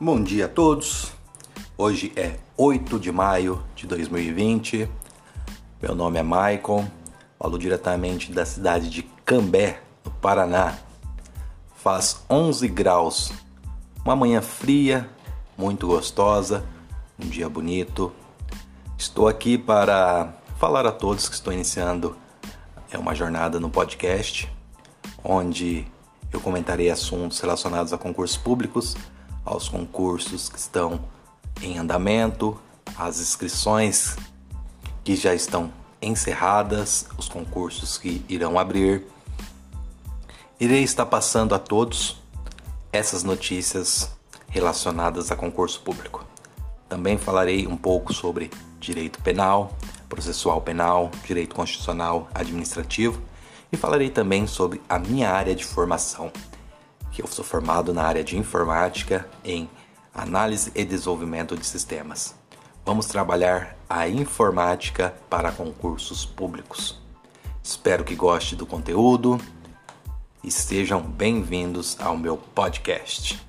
Bom dia a todos. Hoje é 8 de maio de 2020. Meu nome é Maicon, falo diretamente da cidade de Cambé, no Paraná. Faz 11 graus, uma manhã fria, muito gostosa, um dia bonito. Estou aqui para falar a todos que estou iniciando é uma jornada no podcast, onde eu comentarei assuntos relacionados a concursos públicos aos concursos que estão em andamento, as inscrições que já estão encerradas, os concursos que irão abrir. Irei estar passando a todos essas notícias relacionadas a concurso público. Também falarei um pouco sobre direito penal, processual penal, direito constitucional, administrativo e falarei também sobre a minha área de formação que eu sou formado na área de informática em análise e desenvolvimento de sistemas. Vamos trabalhar a informática para concursos públicos. Espero que goste do conteúdo e sejam bem-vindos ao meu podcast.